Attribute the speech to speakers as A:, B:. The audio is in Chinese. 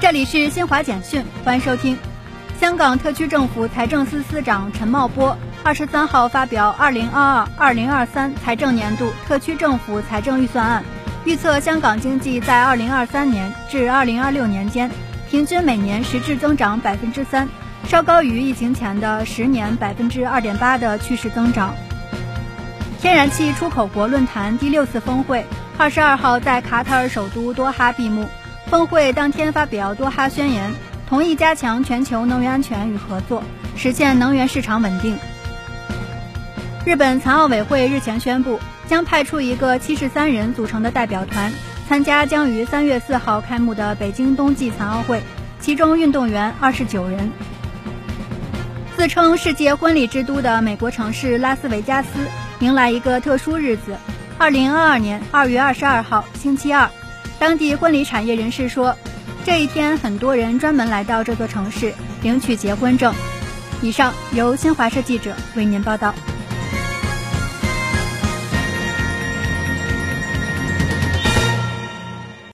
A: 这里是新华简讯，欢迎收听。香港特区政府财政司司长陈茂波二十三号发表二零二二二零二三财政年度特区政府财政预算案，预测香港经济在二零二三年至二零二六年间，平均每年实质增长百分之三，稍高于疫情前的十年百分之二点八的趋势增长。天然气出口国论坛第六次峰会二十二号在卡塔尔首都多哈闭幕。峰会当天发表多哈宣言，同意加强全球能源安全与合作，实现能源市场稳定。日本残奥委会日前宣布，将派出一个七十三人组成的代表团，参加将于三月四号开幕的北京冬季残奥会，其中运动员二十九人。自称世界婚礼之都的美国城市拉斯维加斯迎来一个特殊日子，二零二二年二月二十二号星期二。当地婚礼产业人士说，这一天很多人专门来到这座城市领取结婚证。以上由新华社记者为您报道。